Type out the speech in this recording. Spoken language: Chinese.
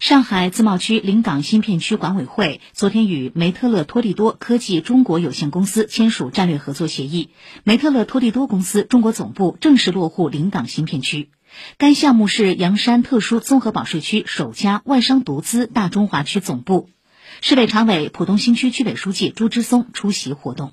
上海自贸区临港新片区管委会昨天与梅特勒托利多科技中国有限公司签署战略合作协议，梅特勒托利多公司中国总部正式落户临港新片区。该项目是洋山特殊综合保税区首家外商独资大中华区总部。市委常委、浦东新区区委书记朱之松出席活动。